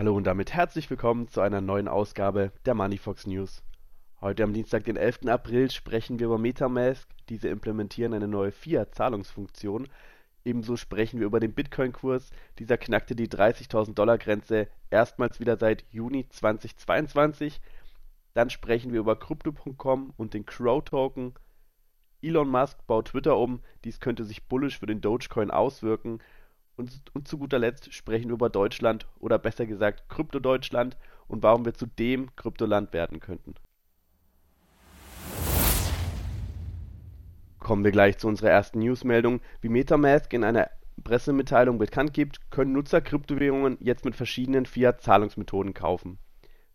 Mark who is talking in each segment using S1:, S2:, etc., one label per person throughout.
S1: Hallo und damit herzlich willkommen zu einer neuen Ausgabe der Moneyfox News. Heute am Dienstag, den 11. April, sprechen wir über Metamask. Diese implementieren eine neue Fiat-Zahlungsfunktion. Ebenso sprechen wir über den Bitcoin-Kurs. Dieser knackte die 30.000 Dollar Grenze erstmals wieder seit Juni 2022. Dann sprechen wir über Crypto.com und den Crow-Token. Elon Musk baut Twitter um. Dies könnte sich bullisch für den Dogecoin auswirken. Und, und zu guter Letzt sprechen wir über Deutschland oder besser gesagt Krypto-Deutschland und warum wir zu dem Kryptoland werden könnten. Kommen wir gleich zu unserer ersten Newsmeldung. Wie Metamask in einer Pressemitteilung bekannt gibt, können Nutzer Kryptowährungen jetzt mit verschiedenen Fiat-Zahlungsmethoden kaufen.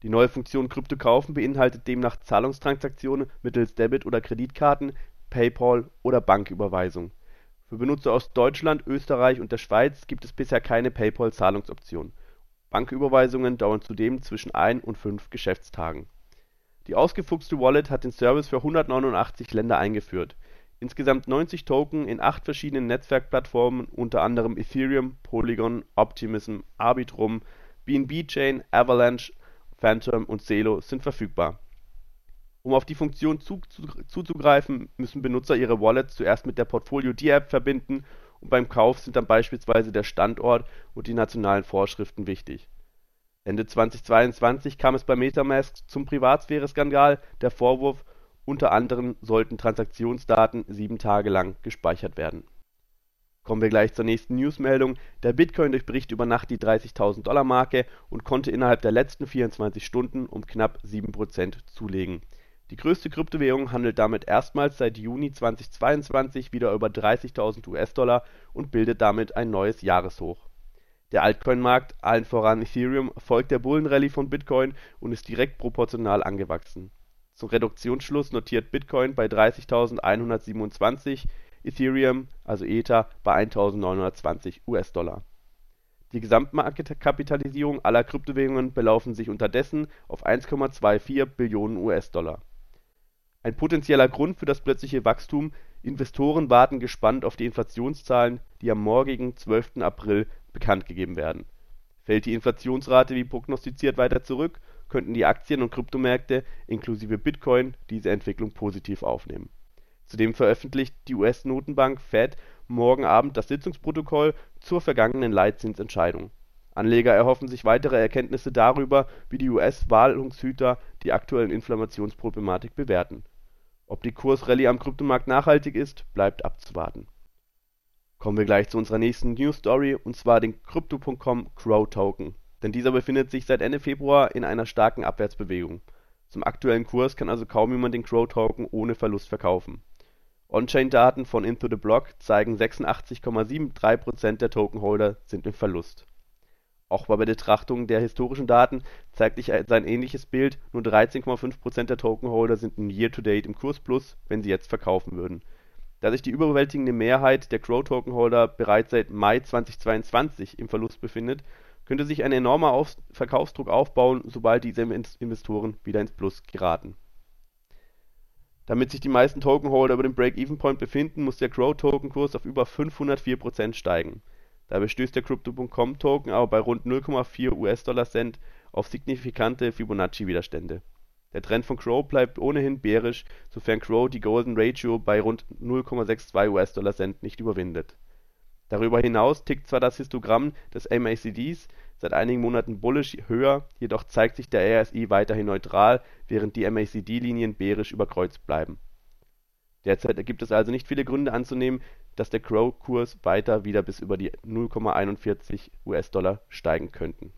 S1: Die neue Funktion Krypto kaufen beinhaltet demnach Zahlungstransaktionen mittels Debit- oder Kreditkarten, PayPal oder Banküberweisung. Für Benutzer aus Deutschland, Österreich und der Schweiz gibt es bisher keine PayPal-Zahlungsoption. Banküberweisungen dauern zudem zwischen ein und fünf Geschäftstagen. Die ausgefuchste Wallet hat den Service für 189 Länder eingeführt. Insgesamt 90 Token in acht verschiedenen Netzwerkplattformen unter anderem Ethereum, Polygon, Optimism, Arbitrum, BNB Chain, Avalanche, Phantom und Celo sind verfügbar um auf die Funktion zuzugreifen, müssen Benutzer ihre Wallets zuerst mit der Portfolio-D-App verbinden und beim Kauf sind dann beispielsweise der Standort und die nationalen Vorschriften wichtig. Ende 2022 kam es bei Metamask zum Privatsphäre-Skandal, der Vorwurf, unter anderem sollten Transaktionsdaten sieben Tage lang gespeichert werden. Kommen wir gleich zur nächsten Newsmeldung. Der Bitcoin durchbricht über Nacht die 30.000 Dollar Marke und konnte innerhalb der letzten 24 Stunden um knapp 7% zulegen die größte Kryptowährung handelt damit erstmals seit Juni 2022 wieder über 30.000 US-Dollar und bildet damit ein neues Jahreshoch. Der Altcoin-Markt, allen voran Ethereum, folgt der Bullenrallye von Bitcoin und ist direkt proportional angewachsen. Zum Reduktionsschluss notiert Bitcoin bei 30.127, Ethereum also Ether bei 1.920 US-Dollar. Die Gesamtmarktkapitalisierung aller Kryptowährungen belaufen sich unterdessen auf 1,24 Billionen US-Dollar ein potenzieller Grund für das plötzliche Wachstum, Investoren warten gespannt auf die Inflationszahlen, die am morgigen 12. April bekanntgegeben werden. Fällt die Inflationsrate wie prognostiziert weiter zurück, könnten die Aktien und Kryptomärkte inklusive Bitcoin diese Entwicklung positiv aufnehmen. Zudem veröffentlicht die US-Notenbank Fed morgen Abend das Sitzungsprotokoll zur vergangenen Leitzinsentscheidung. Anleger erhoffen sich weitere Erkenntnisse darüber, wie die US-Wahlungshüter die aktuelle Inflationsproblematik bewerten ob die Kursrallye am Kryptomarkt nachhaltig ist, bleibt abzuwarten. Kommen wir gleich zu unserer nächsten News Story und zwar den Crypto.com Crow Token, denn dieser befindet sich seit Ende Februar in einer starken Abwärtsbewegung. Zum aktuellen Kurs kann also kaum jemand den Crow Token ohne Verlust verkaufen. On-Chain-Daten von Into the Block zeigen 86,73% der Tokenholder sind im Verlust auch bei Betrachtung der historischen Daten zeigt sich ein ähnliches Bild, nur 13,5% der Tokenholder sind im Year-to-Date im Kursplus, wenn sie jetzt verkaufen würden. Da sich die überwältigende Mehrheit der Crow-Tokenholder bereits seit Mai 2022 im Verlust befindet, könnte sich ein enormer Auf Verkaufsdruck aufbauen, sobald diese Investoren wieder ins Plus geraten. Damit sich die meisten Tokenholder über dem Break-Even-Point befinden, muss der Crow-Token-Kurs auf über 504% steigen Dabei stößt der Crypto.com-Token aber bei rund 0,4 US-Dollar-Cent auf signifikante Fibonacci-Widerstände. Der Trend von Crow bleibt ohnehin bärisch, sofern Crow die Golden Ratio bei rund 0,62 US-Dollar-Cent nicht überwindet. Darüber hinaus tickt zwar das Histogramm des MACDs seit einigen Monaten bullisch höher, jedoch zeigt sich der RSI weiterhin neutral, während die MACD-Linien bärisch überkreuzt bleiben. Derzeit gibt es also nicht viele Gründe anzunehmen dass der Crow-Kurs weiter wieder bis über die 0,41 US-Dollar steigen könnten.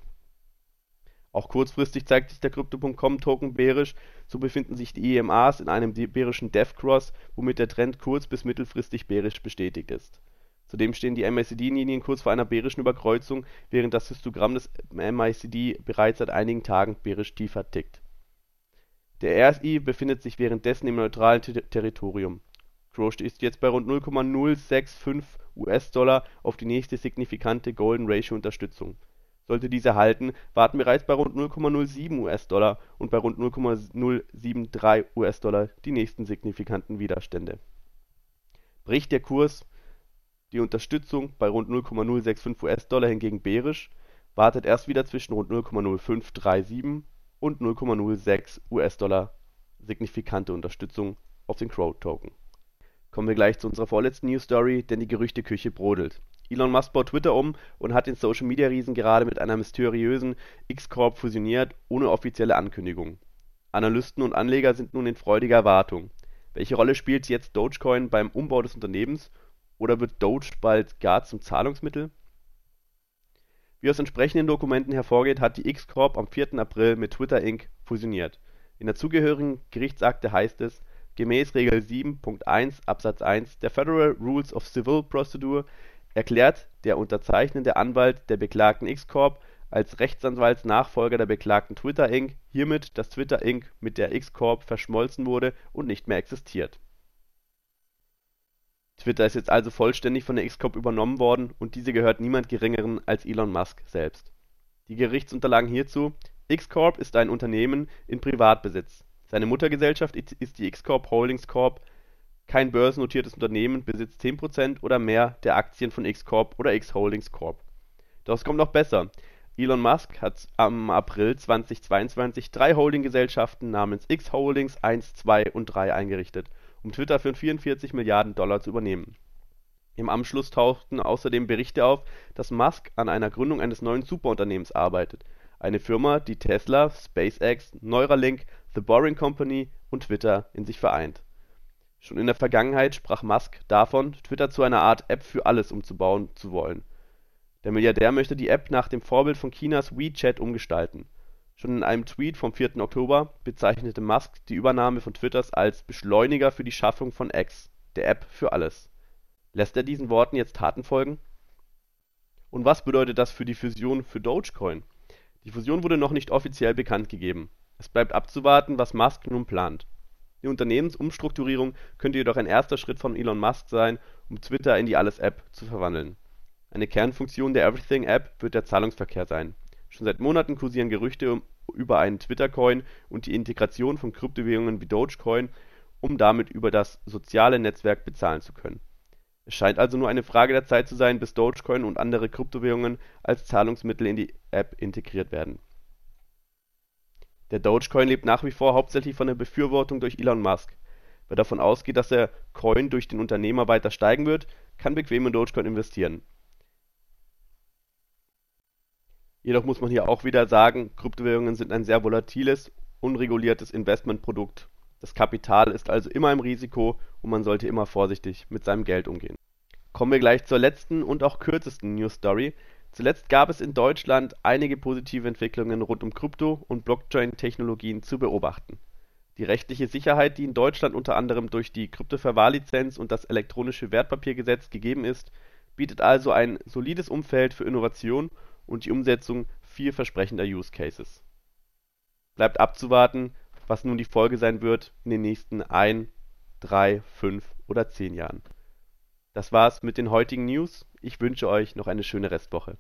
S1: Auch kurzfristig zeigt sich der Crypto.com-Token bärisch, so befinden sich die EMAs in einem bärischen Death Cross, womit der Trend kurz bis mittelfristig bärisch bestätigt ist. Zudem stehen die MACD-Linien kurz vor einer bärischen Überkreuzung, während das Histogramm des MACD bereits seit einigen Tagen bärisch tiefer tickt. Der RSI befindet sich währenddessen im neutralen Territorium Grosh ist jetzt bei rund 0,065 US-Dollar auf die nächste signifikante Golden Ratio Unterstützung. Sollte diese halten, warten bereits bei rund 0,07 US-Dollar und bei rund 0,073 US-Dollar die nächsten signifikanten Widerstände. Bricht der Kurs die Unterstützung bei rund 0,065 US-Dollar hingegen bärisch, wartet erst wieder zwischen rund 0,0537 und 0,06 US-Dollar signifikante Unterstützung auf den Crow-Token. Kommen wir gleich zu unserer vorletzten News-Story, denn die Gerüchteküche brodelt. Elon Musk baut Twitter um und hat den Social-Media-Riesen gerade mit einer mysteriösen X-Corp fusioniert, ohne offizielle Ankündigung. Analysten und Anleger sind nun in freudiger Erwartung. Welche Rolle spielt jetzt Dogecoin beim Umbau des Unternehmens oder wird Doge bald gar zum Zahlungsmittel? Wie aus entsprechenden Dokumenten hervorgeht, hat die X-Corp am 4. April mit Twitter Inc. fusioniert. In der zugehörigen Gerichtsakte heißt es, gemäß Regel 7.1 Absatz 1 der Federal Rules of Civil Procedure erklärt der unterzeichnende Anwalt der beklagten X-Corp als Rechtsanwaltsnachfolger der beklagten Twitter Inc. hiermit, dass Twitter Inc. mit der X-Corp verschmolzen wurde und nicht mehr existiert. Twitter ist jetzt also vollständig von der X-Corp übernommen worden und diese gehört niemand Geringeren als Elon Musk selbst. Die Gerichtsunterlagen hierzu: X-Corp ist ein Unternehmen in Privatbesitz. Seine Muttergesellschaft ist die X-Corp Holdings Corp. Kein börsennotiertes Unternehmen besitzt 10% oder mehr der Aktien von X-Corp oder X Holdings Corp. Doch es kommt noch besser Elon Musk hat am April 2022 drei Holdinggesellschaften namens X-Holdings 1, 2 und 3 eingerichtet, um Twitter für 44 Milliarden Dollar zu übernehmen. Im Anschluss tauchten außerdem Berichte auf, dass Musk an einer Gründung eines neuen Superunternehmens arbeitet, eine Firma, die Tesla, SpaceX, Neuralink, The Boring Company und Twitter in sich vereint. Schon in der Vergangenheit sprach Musk davon, Twitter zu einer Art App für alles umzubauen zu wollen der Milliardär möchte die App nach dem Vorbild von Chinas WeChat umgestalten. Schon in einem Tweet vom 4. Oktober bezeichnete Musk die Übernahme von Twitter als Beschleuniger für die Schaffung von X, der App für alles. Lässt er diesen Worten jetzt Taten folgen? Und was bedeutet das für die Fusion für Dogecoin? Die Fusion wurde noch nicht offiziell bekannt gegeben. Es bleibt abzuwarten, was Musk nun plant. Die Unternehmensumstrukturierung könnte jedoch ein erster Schritt von Elon Musk sein, um Twitter in die Alles-App zu verwandeln eine Kernfunktion der Everything-App wird der Zahlungsverkehr sein. Schon seit Monaten kursieren Gerüchte über einen Twitter-Coin und die Integration von Kryptowährungen wie Dogecoin, um damit über das soziale Netzwerk bezahlen zu können. Es scheint also nur eine Frage der Zeit zu sein, bis Dogecoin und andere Kryptowährungen als Zahlungsmittel in die App integriert werden. Der Dogecoin lebt nach wie vor hauptsächlich von der Befürwortung durch Elon Musk. Wer davon ausgeht, dass der Coin durch den Unternehmer weiter steigen wird, kann bequem in Dogecoin investieren Jedoch muss man hier auch wieder sagen, Kryptowährungen sind ein sehr volatiles, unreguliertes Investmentprodukt. Das Kapital ist also immer im Risiko und man sollte immer vorsichtig mit seinem Geld umgehen. Kommen wir gleich zur letzten und auch kürzesten News Story. Zuletzt gab es in Deutschland einige positive Entwicklungen rund um Krypto- und Blockchain-Technologien zu beobachten. Die rechtliche Sicherheit, die in Deutschland unter anderem durch die Kryptoverwahrlizenz und das elektronische Wertpapiergesetz gegeben ist, bietet also ein solides Umfeld für Innovation und die Umsetzung vielversprechender Use Cases. Bleibt abzuwarten, was nun die Folge sein wird in den nächsten ein, drei, fünf oder zehn Jahren. Das war's mit den heutigen News. Ich wünsche euch noch eine schöne Restwoche